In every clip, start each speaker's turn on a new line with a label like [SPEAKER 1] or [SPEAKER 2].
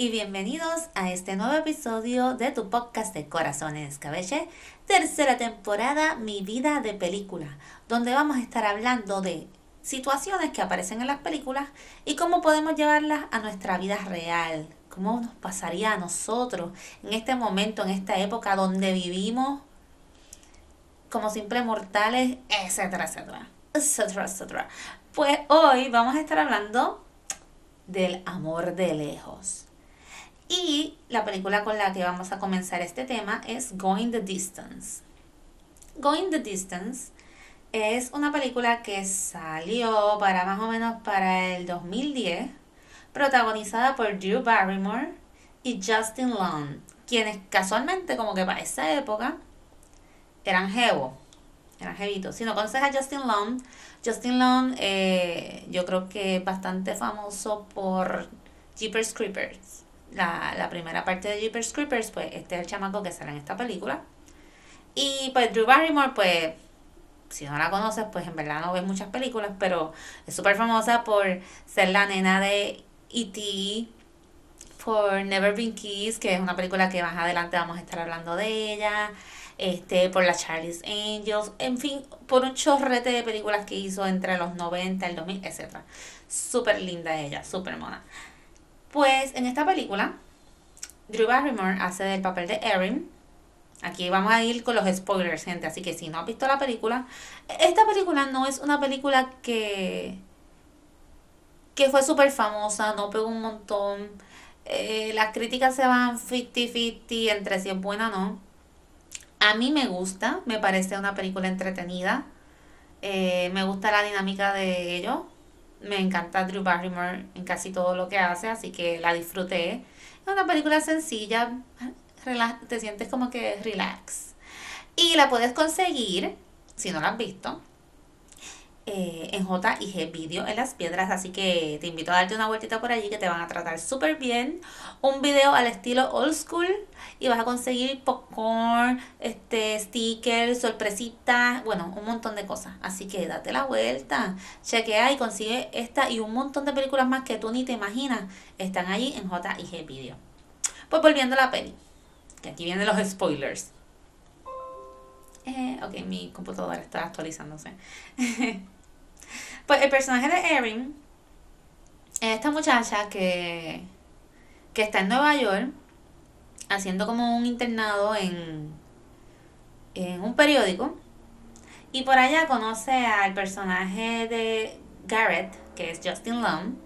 [SPEAKER 1] y bienvenidos a este nuevo episodio de tu podcast de Corazones Cabelle, tercera temporada Mi vida de película, donde vamos a estar hablando de situaciones que aparecen en las películas y cómo podemos llevarlas a nuestra vida real, cómo nos pasaría a nosotros en este momento, en esta época donde vivimos como simples mortales, etcétera, etcétera, etcétera, etcétera. Pues hoy vamos a estar hablando del amor de lejos. Y la película con la que vamos a comenzar este tema es Going the Distance. Going the Distance es una película que salió para más o menos para el 2010, protagonizada por Drew Barrymore y Justin Long, quienes casualmente como que para esa época eran jevo, eran jevitos. Si no conoces a Justin Long, Justin Long eh, yo creo que es bastante famoso por Jeepers Creepers. La, la primera parte de Jeepers Creepers, pues este es el chamaco que sale en esta película. Y pues Drew Barrymore, pues si no la conoces, pues en verdad no ves muchas películas, pero es súper famosa por ser la nena de E.T., por Never Been Kissed, que es una película que más adelante vamos a estar hablando de ella este, por la Charlie's Angels, en fin, por un chorrete de películas que hizo entre los 90, el 2000, etc. Súper linda ella, súper mona. Pues en esta película, Drew Barrymore hace del papel de Erin. Aquí vamos a ir con los spoilers, gente, así que si no has visto la película, esta película no es una película que que fue súper famosa, no pegó un montón. Eh, las críticas se van 50-50 entre si es buena o no. A mí me gusta, me parece una película entretenida. Eh, me gusta la dinámica de ellos. Me encanta Drew Barrymore en casi todo lo que hace, así que la disfruté. Es una película sencilla, te sientes como que relax. Y la puedes conseguir, si no la has visto, eh, en J y G Video en las piedras. Así que te invito a darte una vueltita por allí que te van a tratar súper bien. Un video al estilo old school y vas a conseguir popcorn, este, stickers, sorpresitas, bueno, un montón de cosas. Así que date la vuelta, chequea y consigue esta y un montón de películas más que tú ni te imaginas están allí en J y G Video. Pues volviendo a la peli, que aquí vienen los spoilers. Eh, ok, mi computadora está actualizándose. Pues el personaje de Erin es esta muchacha que, que está en Nueva York haciendo como un internado en, en un periódico. Y por allá conoce al personaje de Garrett, que es Justin Lum,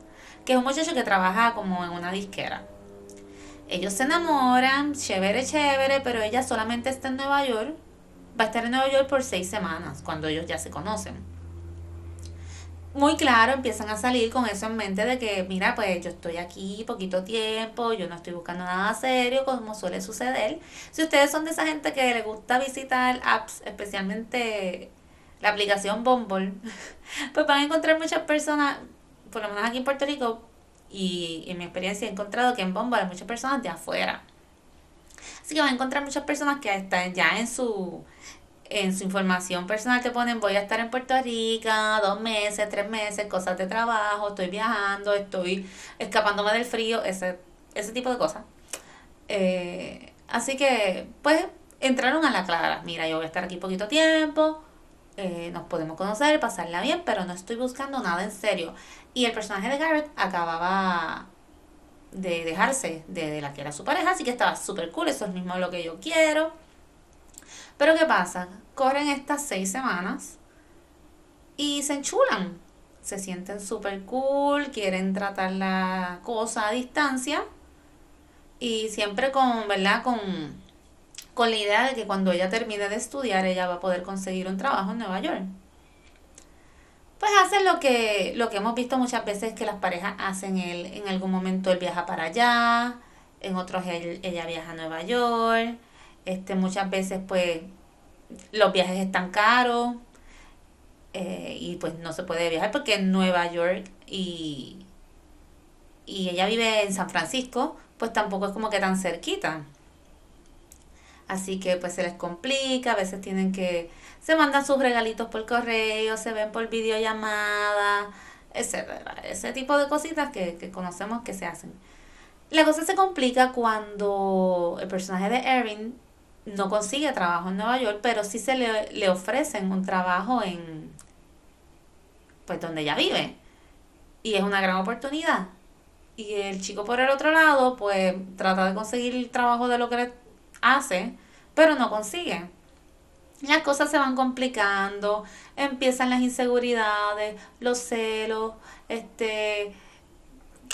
[SPEAKER 1] que es un muchacho que trabaja como en una disquera. Ellos se enamoran, chévere, chévere, pero ella solamente está en Nueva York. Va a estar en Nueva York por seis semanas, cuando ellos ya se conocen muy claro, empiezan a salir con eso en mente de que, mira, pues yo estoy aquí poquito tiempo, yo no estoy buscando nada serio, como suele suceder. Si ustedes son de esa gente que le gusta visitar apps, especialmente la aplicación Bumble, pues van a encontrar muchas personas, por lo menos aquí en Puerto Rico, y en mi experiencia he encontrado que en Bumble hay muchas personas de afuera. Así que van a encontrar muchas personas que están ya en su en su información personal te ponen voy a estar en Puerto Rico dos meses, tres meses, cosas de trabajo, estoy viajando, estoy escapándome del frío, ese, ese tipo de cosas. Eh, así que, pues, entraron a la clara. Mira, yo voy a estar aquí poquito tiempo, eh, nos podemos conocer, pasarla bien, pero no estoy buscando nada en serio. Y el personaje de Garrett acababa de dejarse de, de la que era su pareja, así que estaba súper cool, eso es mismo lo que yo quiero pero ¿qué pasa? Corren estas seis semanas y se enchulan. Se sienten súper cool, quieren tratar la cosa a distancia y siempre con, ¿verdad? Con, con la idea de que cuando ella termine de estudiar ella va a poder conseguir un trabajo en Nueva York. Pues hacen lo que, lo que hemos visto muchas veces que las parejas hacen. Él, en algún momento él viaja para allá, en otros ella viaja a Nueva York este, muchas veces pues los viajes están caros eh, y pues no se puede viajar porque en Nueva York y, y ella vive en San Francisco, pues tampoco es como que tan cerquita. Así que pues se les complica, a veces tienen que, se mandan sus regalitos por correo, se ven por videollamada, etcétera, ese tipo de cositas que, que conocemos que se hacen. La cosa se complica cuando el personaje de Erin no consigue trabajo en Nueva York, pero sí se le, le ofrecen un trabajo en, pues donde ella vive. Y es una gran oportunidad. Y el chico por el otro lado, pues trata de conseguir el trabajo de lo que hace, pero no consigue. Las cosas se van complicando, empiezan las inseguridades, los celos, este,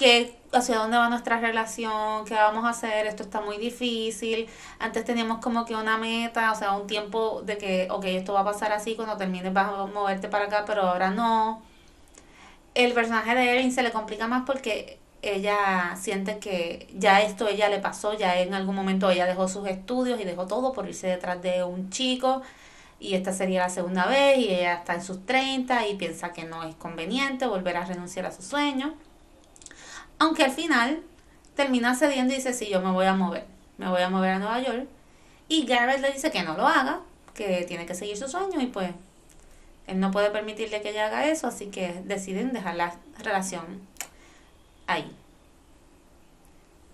[SPEAKER 1] que hacia dónde va nuestra relación, qué vamos a hacer, esto está muy difícil. Antes teníamos como que una meta, o sea, un tiempo de que, ok, esto va a pasar así, cuando termines vas a moverte para acá, pero ahora no. El personaje de Erin se le complica más porque ella siente que ya esto ella le pasó, ya en algún momento ella dejó sus estudios y dejó todo por irse detrás de un chico y esta sería la segunda vez y ella está en sus 30 y piensa que no es conveniente volver a renunciar a su sueño. Aunque al final termina cediendo y dice, sí, yo me voy a mover, me voy a mover a Nueva York. Y Garrett le dice que no lo haga, que tiene que seguir su sueño y pues él no puede permitirle que ella haga eso, así que deciden dejar la relación ahí.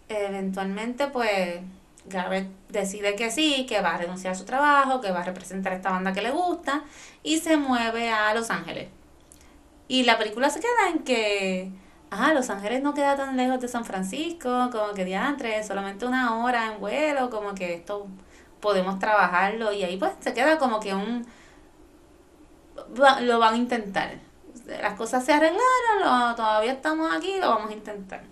[SPEAKER 1] Eventualmente pues Garrett decide que sí, que va a renunciar a su trabajo, que va a representar esta banda que le gusta y se mueve a Los Ángeles. Y la película se queda en que ah, Los Ángeles no queda tan lejos de San Francisco, como que diantre, solamente una hora en vuelo, como que esto podemos trabajarlo y ahí pues se queda como que un lo van a intentar. Las cosas se arreglaron, todavía estamos aquí, lo vamos a intentar.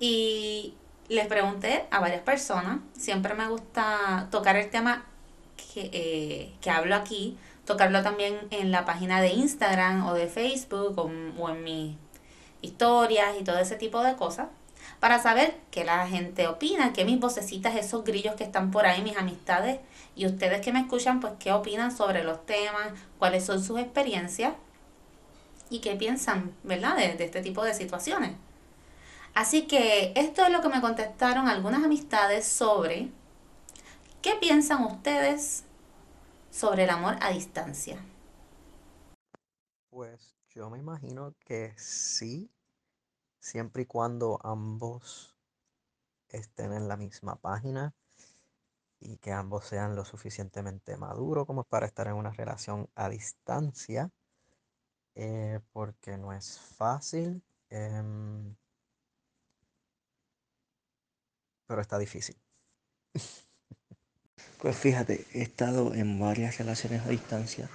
[SPEAKER 1] Y les pregunté a varias personas, siempre me gusta tocar el tema que, eh, que hablo aquí, tocarlo también en la página de Instagram o de Facebook o, o en mi historias y todo ese tipo de cosas, para saber qué la gente opina, qué mis vocecitas, esos grillos que están por ahí, mis amistades y ustedes que me escuchan, pues qué opinan sobre los temas, cuáles son sus experiencias y qué piensan, ¿verdad?, de, de este tipo de situaciones. Así que esto es lo que me contestaron algunas amistades sobre qué piensan ustedes sobre el amor a distancia.
[SPEAKER 2] Pues yo me imagino que sí, siempre y cuando ambos estén en la misma página y que ambos sean lo suficientemente maduros como para estar en una relación a distancia, eh, porque no es fácil, em, pero está difícil.
[SPEAKER 3] Pues fíjate, he estado en varias relaciones a distancia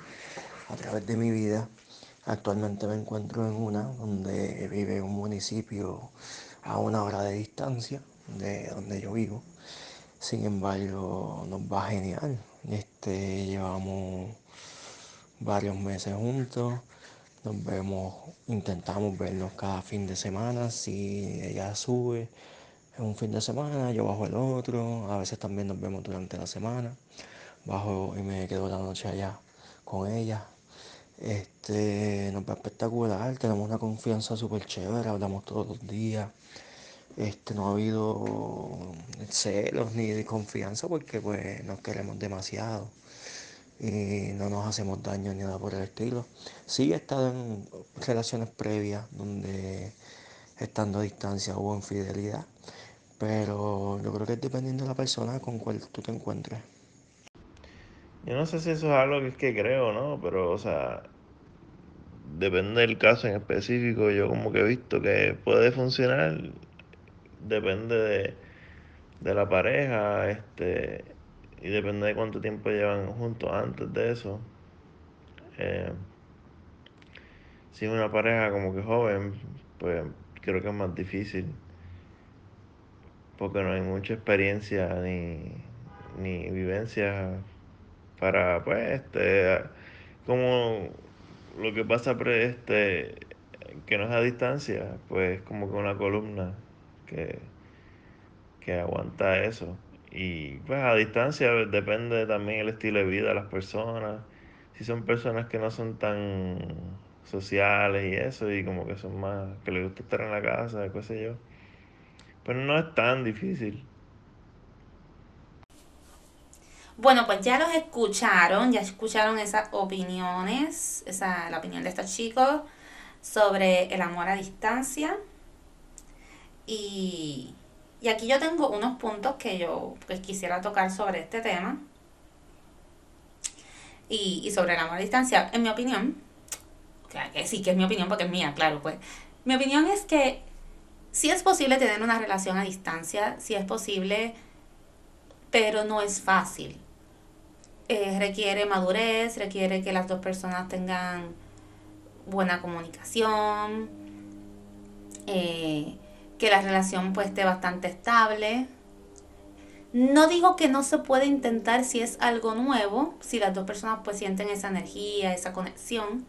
[SPEAKER 3] a través de mi vida Actualmente me encuentro en una donde vive un municipio a una hora de distancia de donde yo vivo. Sin embargo, nos va genial. Este, llevamos varios meses juntos. Nos vemos, intentamos vernos cada fin de semana. Si ella sube en un fin de semana, yo bajo el otro. A veces también nos vemos durante la semana. Bajo y me quedo la noche allá con ella. Este, nos va espectacular, tenemos una confianza súper chévere, hablamos todos los días. Este, no ha habido celos ni desconfianza porque pues nos queremos demasiado y no nos hacemos daño ni nada por el estilo. Sí he estado en relaciones previas donde estando a distancia hubo infidelidad, pero yo creo que es dependiendo de la persona con cual tú te encuentres.
[SPEAKER 4] Yo no sé si eso es algo que es que creo, ¿no? Pero, o sea, depende del caso en específico. Yo como que he visto que puede funcionar. Depende de, de la pareja, este, y depende de cuánto tiempo llevan juntos antes de eso. Eh, si una pareja como que joven, pues creo que es más difícil. Porque no hay mucha experiencia ni, ni vivencia para pues este como lo que pasa este que no es a distancia pues como que una columna que que aguanta eso. Y pues a distancia depende también el estilo de vida de las personas. Si son personas que no son tan sociales y eso y como que son más que les gusta estar en la casa qué sé yo pero no es tan difícil
[SPEAKER 1] Bueno, pues ya los escucharon, ya escucharon esas opiniones, la opinión de estos chicos sobre el amor a distancia. Y, y aquí yo tengo unos puntos que yo pues, quisiera tocar sobre este tema. Y, y sobre el amor a distancia, en mi opinión, claro que sí que es mi opinión porque es mía, claro, pues. Mi opinión es que sí es posible tener una relación a distancia, sí es posible, pero no es fácil. Eh, requiere madurez, requiere que las dos personas tengan buena comunicación, eh, que la relación pues esté bastante estable. No digo que no se puede intentar si es algo nuevo, si las dos personas pues sienten esa energía, esa conexión,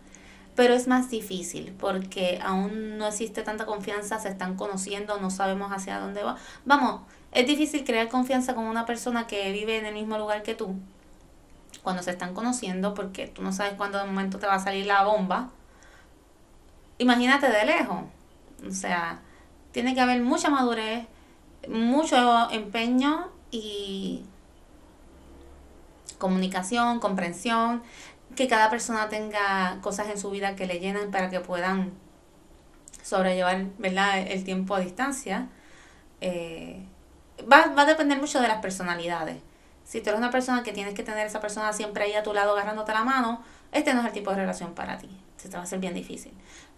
[SPEAKER 1] pero es más difícil porque aún no existe tanta confianza, se están conociendo, no sabemos hacia dónde va. Vamos, es difícil crear confianza con una persona que vive en el mismo lugar que tú cuando se están conociendo porque tú no sabes cuándo de momento te va a salir la bomba. Imagínate de lejos. O sea, tiene que haber mucha madurez, mucho empeño y comunicación, comprensión, que cada persona tenga cosas en su vida que le llenan para que puedan sobrellevar ¿verdad? el tiempo a distancia. Eh, va, va a depender mucho de las personalidades. Si tú eres una persona que tienes que tener esa persona siempre ahí a tu lado agarrándote la mano, este no es el tipo de relación para ti. Se te va a hacer bien difícil.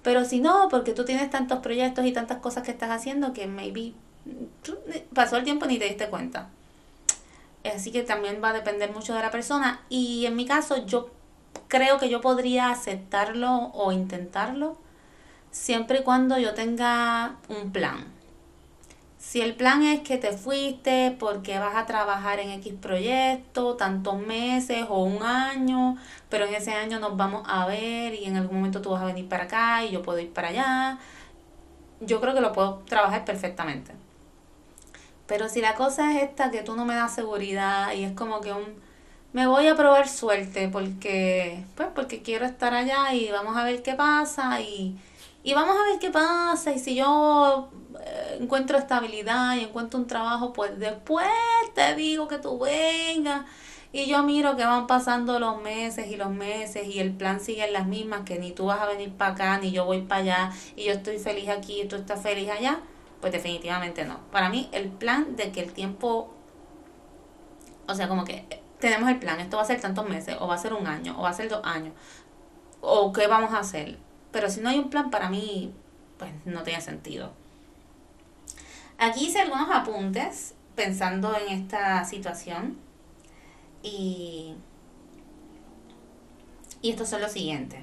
[SPEAKER 1] Pero si no, porque tú tienes tantos proyectos y tantas cosas que estás haciendo que maybe pasó el tiempo y ni te diste cuenta. Así que también va a depender mucho de la persona. Y en mi caso, yo creo que yo podría aceptarlo o intentarlo siempre y cuando yo tenga un plan. Si el plan es que te fuiste porque vas a trabajar en X proyecto, tantos meses o un año, pero en ese año nos vamos a ver y en algún momento tú vas a venir para acá y yo puedo ir para allá, yo creo que lo puedo trabajar perfectamente. Pero si la cosa es esta que tú no me das seguridad y es como que un me voy a probar suerte porque pues porque quiero estar allá y vamos a ver qué pasa y y vamos a ver qué pasa y si yo eh, encuentro estabilidad y encuentro un trabajo, pues después te digo que tú vengas. Y yo miro que van pasando los meses y los meses y el plan sigue en las mismas, que ni tú vas a venir para acá, ni yo voy para allá, y yo estoy feliz aquí y tú estás feliz allá, pues definitivamente no. Para mí el plan de que el tiempo, o sea, como que tenemos el plan, esto va a ser tantos meses, o va a ser un año, o va a ser dos años, o qué vamos a hacer pero si no hay un plan, para mí, pues no tiene sentido. Aquí hice algunos apuntes pensando en esta situación. Y, y estos son los siguientes.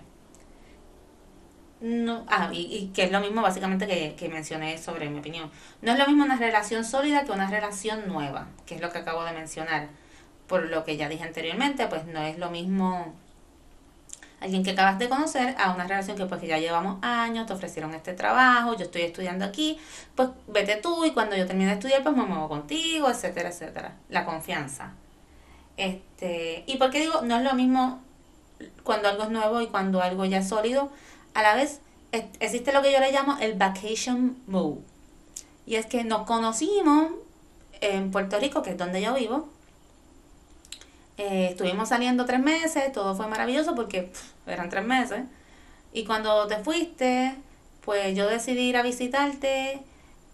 [SPEAKER 1] No, ah, y, que es lo mismo básicamente que, que mencioné sobre mi opinión. No es lo mismo una relación sólida que una relación nueva, que es lo que acabo de mencionar. Por lo que ya dije anteriormente, pues no es lo mismo alguien que acabas de conocer a una relación que pues que ya llevamos años, te ofrecieron este trabajo, yo estoy estudiando aquí, pues vete tú y cuando yo termine de estudiar pues me muevo contigo, etcétera, etcétera. La confianza. Este, y porque digo, no es lo mismo cuando algo es nuevo y cuando algo ya es sólido, a la vez existe lo que yo le llamo el vacation move. Y es que nos conocimos en Puerto Rico, que es donde yo vivo, eh, estuvimos saliendo tres meses, todo fue maravilloso porque eran tres meses. Y cuando te fuiste, pues yo decidí ir a visitarte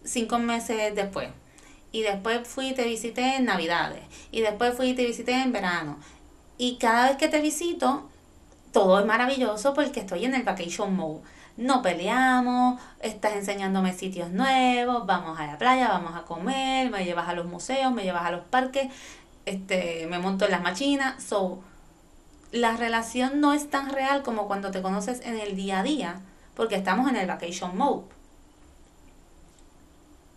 [SPEAKER 1] cinco meses después. Y después fui y te visité en Navidades. Y después fui y te visité en verano. Y cada vez que te visito, todo es maravilloso porque estoy en el vacation mode. No peleamos, estás enseñándome sitios nuevos, vamos a la playa, vamos a comer, me llevas a los museos, me llevas a los parques este, me monto en las machinas. So, la relación no es tan real como cuando te conoces en el día a día, porque estamos en el vacation mode.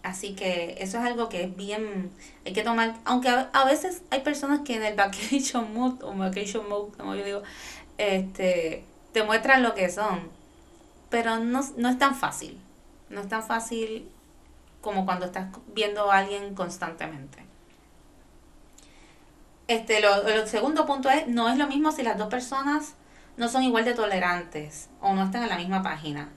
[SPEAKER 1] Así que eso es algo que es bien, hay que tomar, aunque a, veces hay personas que en el vacation mode o vacation mode, como yo digo, este, te muestran lo que son, pero no, no es tan fácil, no es tan fácil como cuando estás viendo a alguien constantemente. Este, lo, el segundo punto es, no es lo mismo si las dos personas no son igual de tolerantes o no están en la misma página.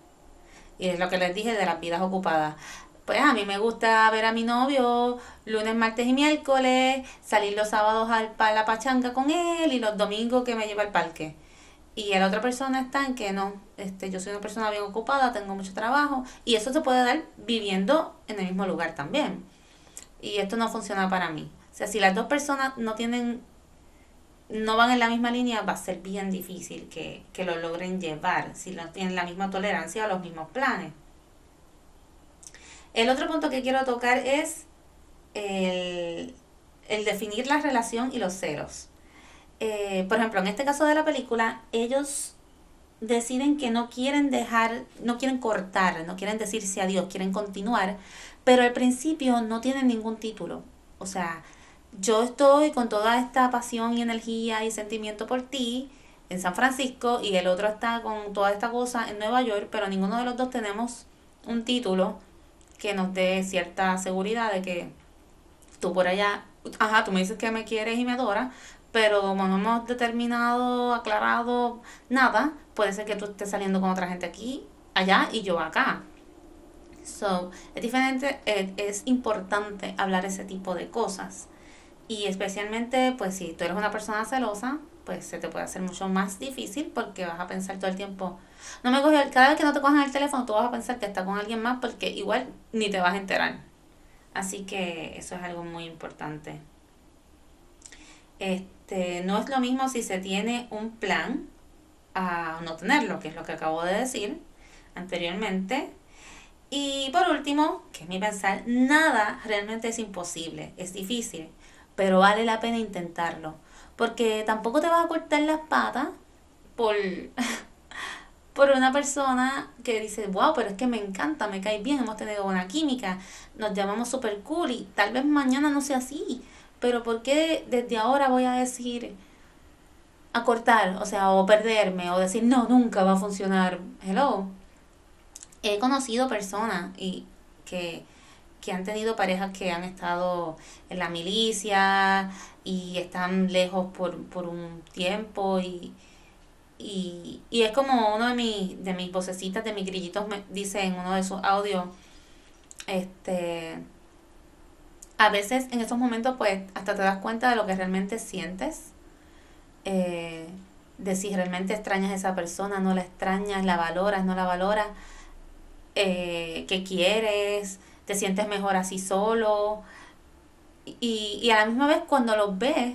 [SPEAKER 1] Y es lo que les dije de las vidas ocupadas. Pues a mí me gusta ver a mi novio lunes, martes y miércoles, salir los sábados al, a la pachanga con él y los domingos que me lleva al parque. y la otra persona está en que no, este, yo soy una persona bien ocupada, tengo mucho trabajo y eso se puede dar viviendo en el mismo lugar también. Y esto no funciona para mí. Sea, si las dos personas no tienen, no van en la misma línea, va a ser bien difícil que, que lo logren llevar, si no tienen la misma tolerancia o los mismos planes. El otro punto que quiero tocar es el, el definir la relación y los celos. Eh, por ejemplo, en este caso de la película, ellos deciden que no quieren dejar, no quieren cortar, no quieren decirse adiós, quieren continuar, pero al principio no tienen ningún título. O sea, yo estoy con toda esta pasión y energía y sentimiento por ti en San Francisco y el otro está con toda esta cosa en Nueva York, pero ninguno de los dos tenemos un título que nos dé cierta seguridad de que tú por allá, ajá, tú me dices que me quieres y me adoras, pero como no hemos determinado, aclarado nada, puede ser que tú estés saliendo con otra gente aquí, allá y yo acá. So, es diferente, es, es importante hablar ese tipo de cosas. Y especialmente, pues si tú eres una persona celosa, pues se te puede hacer mucho más difícil porque vas a pensar todo el tiempo, no me cogió, cada vez que no te cojan el teléfono, tú vas a pensar que está con alguien más porque igual ni te vas a enterar. Así que eso es algo muy importante. Este, no es lo mismo si se tiene un plan a no tenerlo, que es lo que acabo de decir anteriormente. Y por último, que es mi pensar, nada realmente es imposible, es difícil, pero vale la pena intentarlo. Porque tampoco te vas a cortar las patas por, por una persona que dice, wow, pero es que me encanta, me cae bien, hemos tenido buena química, nos llamamos super cool y tal vez mañana no sea así. Pero ¿por qué desde ahora voy a decir a cortar, o sea, o perderme, o decir, no, nunca va a funcionar? Hello. He conocido personas y que, que han tenido parejas que han estado en la milicia y están lejos por, por un tiempo y, y, y es como uno de mis, de mis vocecitas, de mis grillitos me dice en uno de sus audios, este a veces en esos momentos pues hasta te das cuenta de lo que realmente sientes, eh, de si realmente extrañas a esa persona, no la extrañas, la valoras, no la valoras, eh, qué quieres, te sientes mejor así solo. Y, y a la misma vez cuando los ves,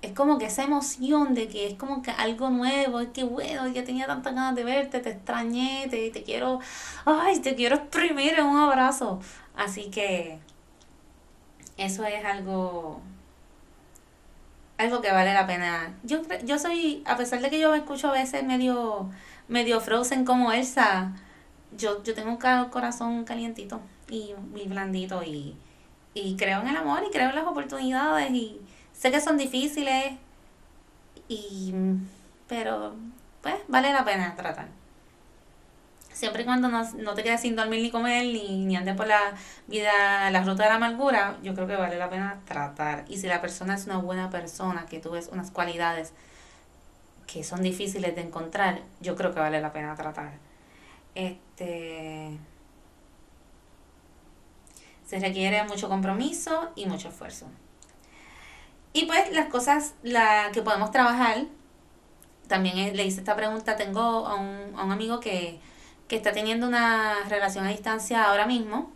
[SPEAKER 1] es como que esa emoción de que es como que algo nuevo, es que bueno, ya tenía tantas ganas de verte, te extrañé, te, quiero, ay, te quiero exprimir en un abrazo. Así que eso es algo algo que vale la pena. Yo yo soy, a pesar de que yo me escucho a veces medio medio frozen como Elsa, yo, yo tengo un corazón calientito y, y blandito y, y creo en el amor y creo en las oportunidades y sé que son difíciles y pero pues vale la pena tratar siempre y cuando no, no te quedes sin dormir ni comer, ni, ni andes por la vida, la ruta de la amargura, yo creo que vale la pena tratar. Y si la persona es una buena persona, que tú ves unas cualidades que son difíciles de encontrar, yo creo que vale la pena tratar. Este se requiere mucho compromiso y mucho esfuerzo. Y pues las cosas la que podemos trabajar, también le hice esta pregunta, tengo a un, a un amigo que que está teniendo una relación a distancia ahora mismo.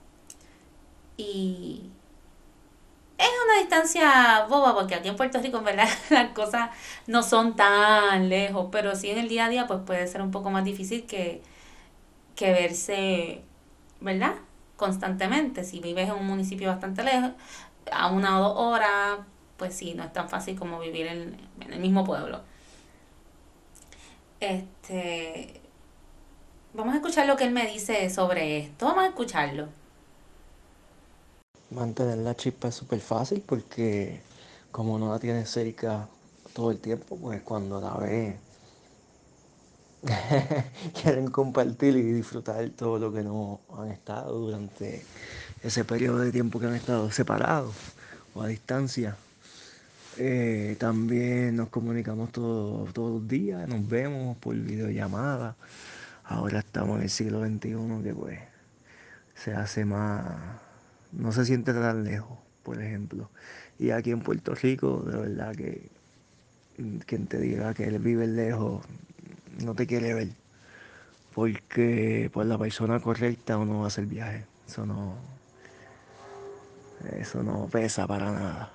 [SPEAKER 1] Y es una distancia boba porque aquí en Puerto Rico en verdad las cosas no son tan lejos, pero sí en el día a día pues puede ser un poco más difícil que, que verse, ¿verdad? Constantemente. Si vives en un municipio bastante lejos, a una o dos horas, pues sí, no es tan fácil como vivir en, el mismo pueblo. Este, Vamos a escuchar lo que él me dice sobre esto. Vamos a escucharlo.
[SPEAKER 3] Mantener la chispa es súper fácil porque como no la tienes cerca todo el tiempo, pues cuando la ves quieren compartir y disfrutar todo lo que no han estado durante ese periodo de tiempo que han estado separados o a distancia. Eh, también nos comunicamos todos los días, nos vemos por videollamada. Ahora estamos en el siglo XXI que pues se hace más, no se siente tan lejos, por ejemplo. Y aquí en Puerto Rico, de verdad que quien te diga que él vive lejos, no te quiere ver. Porque por la persona correcta uno va a hacer viaje. Eso no. Eso no pesa para nada.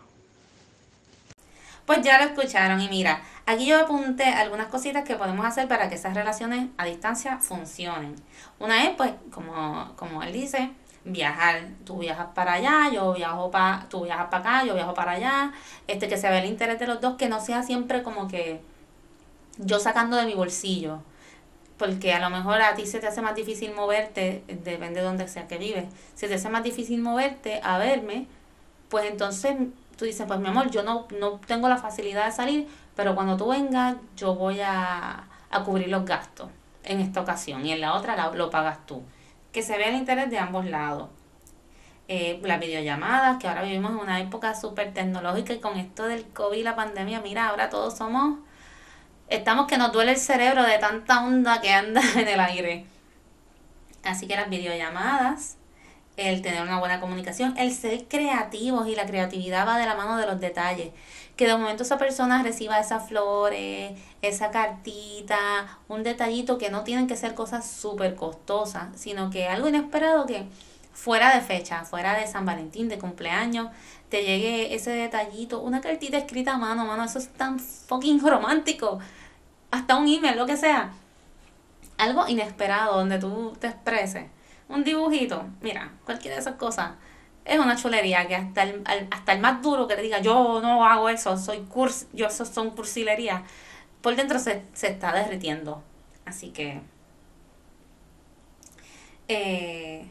[SPEAKER 1] Pues ya lo escucharon y mira, aquí yo apunté algunas cositas que podemos hacer para que esas relaciones a distancia funcionen. Una es, pues, como, como él dice, viajar. Tú viajas para allá, yo viajo para, tú viajas para acá, yo viajo para allá. Este, que se vea el interés de los dos, que no sea siempre como que yo sacando de mi bolsillo. Porque a lo mejor a ti se te hace más difícil moverte, depende de donde sea que vives. Si te hace más difícil moverte a verme, pues entonces tú dices, pues mi amor, yo no, no tengo la facilidad de salir, pero cuando tú vengas yo voy a, a cubrir los gastos en esta ocasión y en la otra lo pagas tú. Que se vea el interés de ambos lados. Eh, las videollamadas, que ahora vivimos en una época súper tecnológica y con esto del COVID, la pandemia, mira, ahora todos somos, estamos que nos duele el cerebro de tanta onda que anda en el aire. Así que las videollamadas el tener una buena comunicación, el ser creativos y la creatividad va de la mano de los detalles. Que de momento esa persona reciba esas flores, esa cartita, un detallito que no tienen que ser cosas súper costosas, sino que algo inesperado que fuera de fecha, fuera de San Valentín, de cumpleaños, te llegue ese detallito, una cartita escrita a mano, mano, eso es tan fucking romántico. Hasta un email, lo que sea. Algo inesperado donde tú te expreses un dibujito, mira, cualquiera de esas cosas, es una chulería que hasta el, hasta el más duro que te diga, yo no hago eso, soy curs, yo eso son cursilería, por dentro se, está derritiendo. Así que... Eh,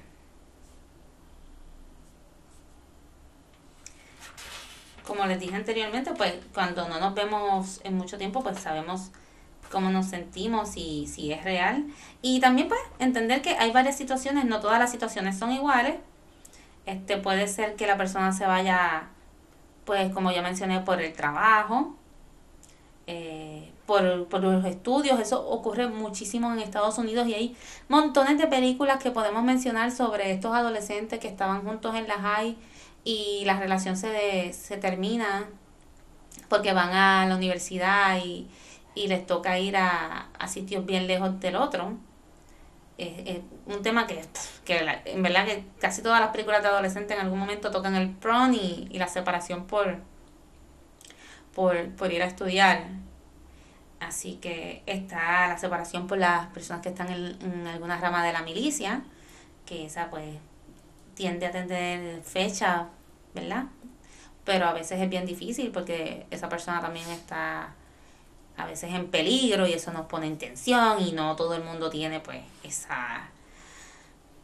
[SPEAKER 1] como les dije anteriormente, pues cuando no nos vemos en mucho tiempo, pues sabemos cómo nos sentimos y si es real. Y también pues entender que hay varias situaciones, no todas las situaciones son iguales. Este puede ser que la persona se vaya, pues como ya mencioné, por el trabajo, eh, por, por los estudios, eso ocurre muchísimo en Estados Unidos y hay montones de películas que podemos mencionar sobre estos adolescentes que estaban juntos en la high y la relación se, se termina porque van a la universidad y, y les toca ir a, sitios bien lejos del otro. Es, un tema que, que en verdad que casi todas las películas de adolescentes en algún momento tocan el prom y, la separación por, por, ir a estudiar. Así que está la separación por las personas que están en, en alguna rama de la milicia, que esa pues tiende a tener fecha, ¿verdad? Pero a veces es bien difícil porque esa persona también está a veces en peligro y eso nos pone en tensión y no todo el mundo tiene pues esa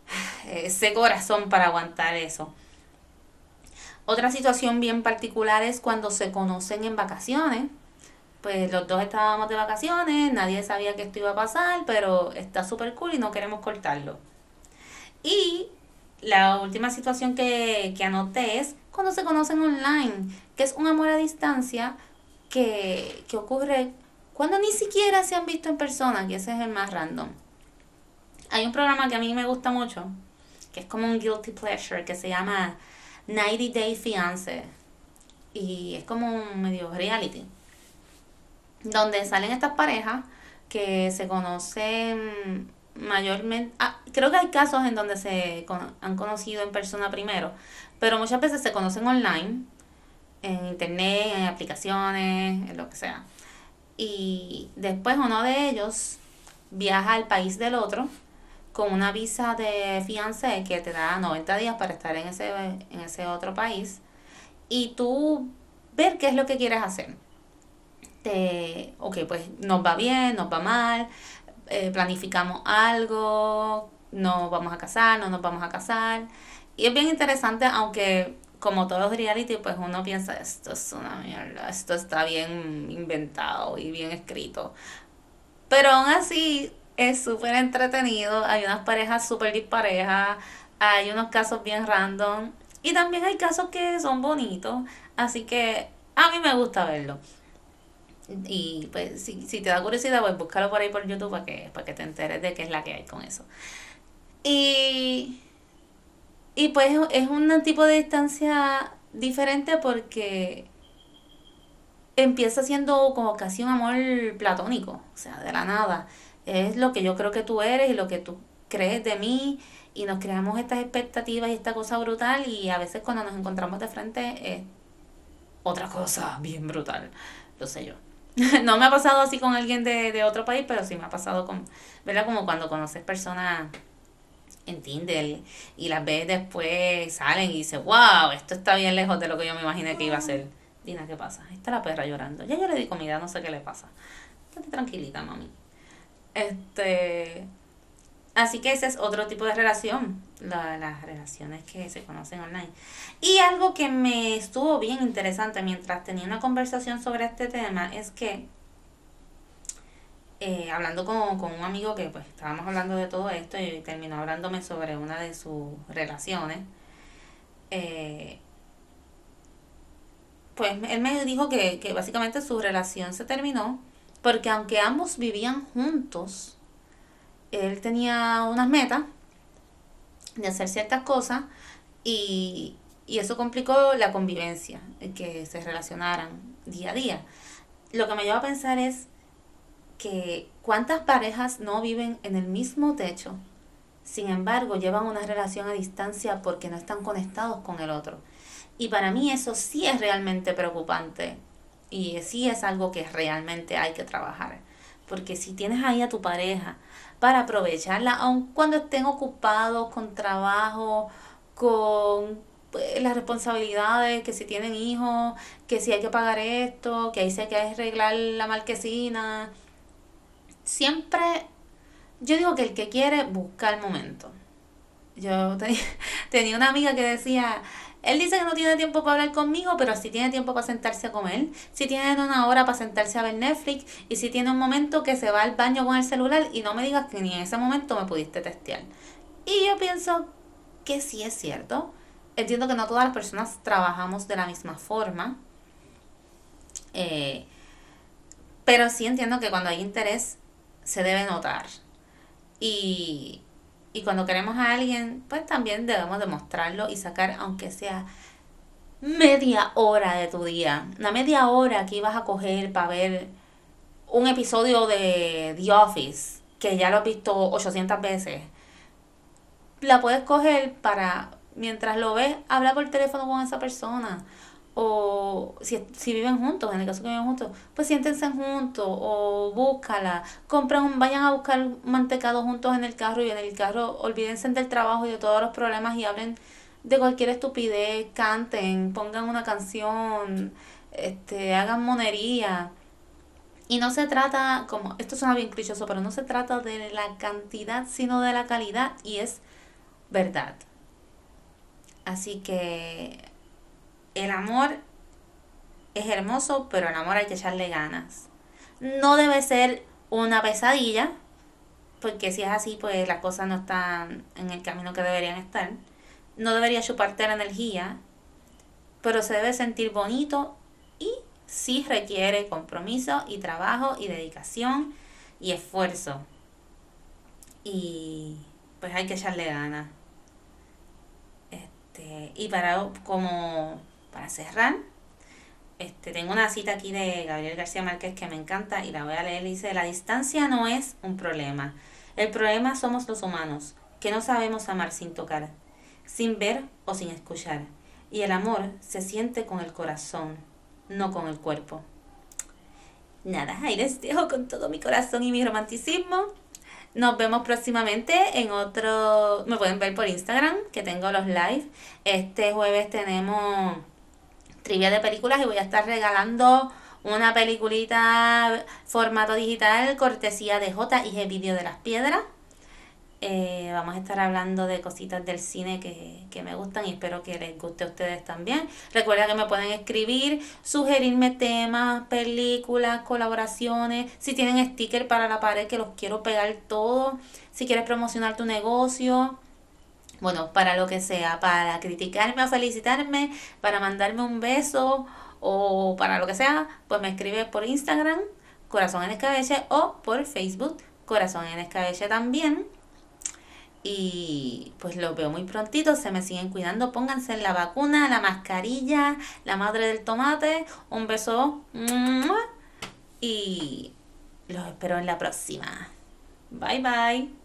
[SPEAKER 1] ese corazón para aguantar eso. Otra situación bien particular es cuando se conocen en vacaciones. Pues los dos estábamos de vacaciones, nadie sabía que esto iba a pasar, pero está súper cool y no queremos cortarlo. Y la última situación que, que anoté es cuando se conocen online, que es un amor a distancia que, que ocurre cuando ni siquiera se han visto en persona, que ese es el más random. Hay un programa que a mí me gusta mucho, que es como un guilty pleasure, que se llama 90 Day Fiance. Y es como un medio reality. Donde salen estas parejas que se conocen mayormente. Ah, creo que hay casos en donde se han conocido en persona primero, pero muchas veces se conocen online, en internet, en aplicaciones, en lo que sea y después uno de ellos viaja al país del otro con una visa de fiancé que te da 90 días para estar en ese, en ese otro país y tú ver qué es lo que quieres hacer. Te, ok, pues nos va bien, nos va mal, eh, planificamos algo, nos vamos a casar, no nos vamos a casar. Y es bien interesante, aunque como todos los reality, pues uno piensa, esto es una mierda, esto está bien inventado y bien escrito. Pero aún así es súper entretenido, hay unas parejas súper disparejas, hay unos casos bien random y también hay casos que son bonitos, así que a mí me gusta verlo. Y pues si, si te da curiosidad, pues búscalo por ahí por YouTube para que, para que te enteres de qué es la que hay con eso. Y y pues es un tipo de distancia diferente porque empieza siendo como casi un amor platónico, o sea, de la nada. Es lo que yo creo que tú eres y lo que tú crees de mí y nos creamos estas expectativas y esta cosa brutal y a veces cuando nos encontramos de frente es otra cosa bien brutal, lo sé yo. no me ha pasado así con alguien de, de otro país, pero sí me ha pasado con, ¿verdad? Como cuando conoces personas en Tinder y las ves después, salen y dices, wow, esto está bien lejos de lo que yo me imaginé que iba a ser. Dina, ¿qué pasa? Ahí está la perra llorando. Ya yo le di comida, no sé qué le pasa. Estate tranquilita, mami. Este. Así que ese es otro tipo de relación, las relaciones que se conocen online. Y algo que me estuvo bien interesante mientras tenía una conversación sobre este tema es que, eh, hablando con, con un amigo que pues estábamos hablando de todo esto y terminó hablándome sobre una de sus relaciones, eh, pues él me dijo que, que básicamente su relación se terminó porque aunque ambos vivían juntos, él tenía unas metas de hacer ciertas cosas y, y eso complicó la convivencia, que se relacionaran día a día. Lo que me lleva a pensar es que cuántas parejas no viven en el mismo techo, sin embargo llevan una relación a distancia porque no están conectados con el otro. Y para mí eso sí es realmente preocupante y sí es algo que realmente hay que trabajar. Porque si tienes ahí a tu pareja para aprovecharla, aun cuando estén ocupados con trabajo, con pues, las responsabilidades, que si tienen hijos, que si hay que pagar esto, que ahí se hay que arreglar la marquesina. Siempre, yo digo que el que quiere busca el momento. Yo tenía una amiga que decía, él dice que no tiene tiempo para hablar conmigo, pero sí tiene tiempo para sentarse a comer, sí tiene una hora para sentarse a ver Netflix y sí tiene un momento que se va al baño con el celular y no me digas que ni en ese momento me pudiste testear. Y yo pienso que sí es cierto. Entiendo que no todas las personas trabajamos de la misma forma. Eh, pero sí entiendo que cuando hay interés se debe notar. Y, y cuando queremos a alguien, pues también debemos demostrarlo y sacar, aunque sea media hora de tu día. Una media hora que ibas a coger para ver un episodio de The Office, que ya lo has visto 800 veces. La puedes coger para, mientras lo ves, hablar por teléfono con esa persona o si, si, viven juntos, en el caso que viven juntos, pues siéntense juntos o búscala, compren, vayan a buscar mantecado juntos en el carro y en el carro olvídense del trabajo y de todos los problemas y hablen de cualquier estupidez, canten, pongan una canción, este, hagan monería. Y no se trata, como, esto suena bien clichoso, pero no se trata de la cantidad, sino de la calidad y es verdad. Así que el amor es hermoso, pero el amor hay que echarle ganas. No debe ser una pesadilla, porque si es así, pues las cosas no están en el camino que deberían estar. No debería chuparte la energía, pero se debe sentir bonito y sí requiere compromiso y trabajo y dedicación y esfuerzo. Y pues hay que echarle ganas. Este, y para como para cerrar, este, tengo una cita aquí de Gabriel García Márquez que me encanta y la voy a leer. Dice, la distancia no es un problema. El problema somos los humanos, que no sabemos amar sin tocar, sin ver o sin escuchar. Y el amor se siente con el corazón, no con el cuerpo. Nada, ahí les dejo con todo mi corazón y mi romanticismo. Nos vemos próximamente en otro... Me pueden ver por Instagram, que tengo los live. Este jueves tenemos trivia de películas y voy a estar regalando una peliculita formato digital cortesía de J y Video de las Piedras. Eh, vamos a estar hablando de cositas del cine que, que, me gustan y espero que les guste a ustedes también. Recuerda que me pueden escribir, sugerirme temas, películas, colaboraciones. Si tienen sticker para la pared que los quiero pegar todos. Si quieres promocionar tu negocio bueno, para lo que sea, para criticarme o felicitarme, para mandarme un beso o para lo que sea, pues me escribe por Instagram, Corazón en Escabeche, o por Facebook, Corazón en Escabeche también. Y pues los veo muy prontito, se me siguen cuidando, pónganse la vacuna, la mascarilla, la madre del tomate, un beso y los espero en la próxima. Bye bye.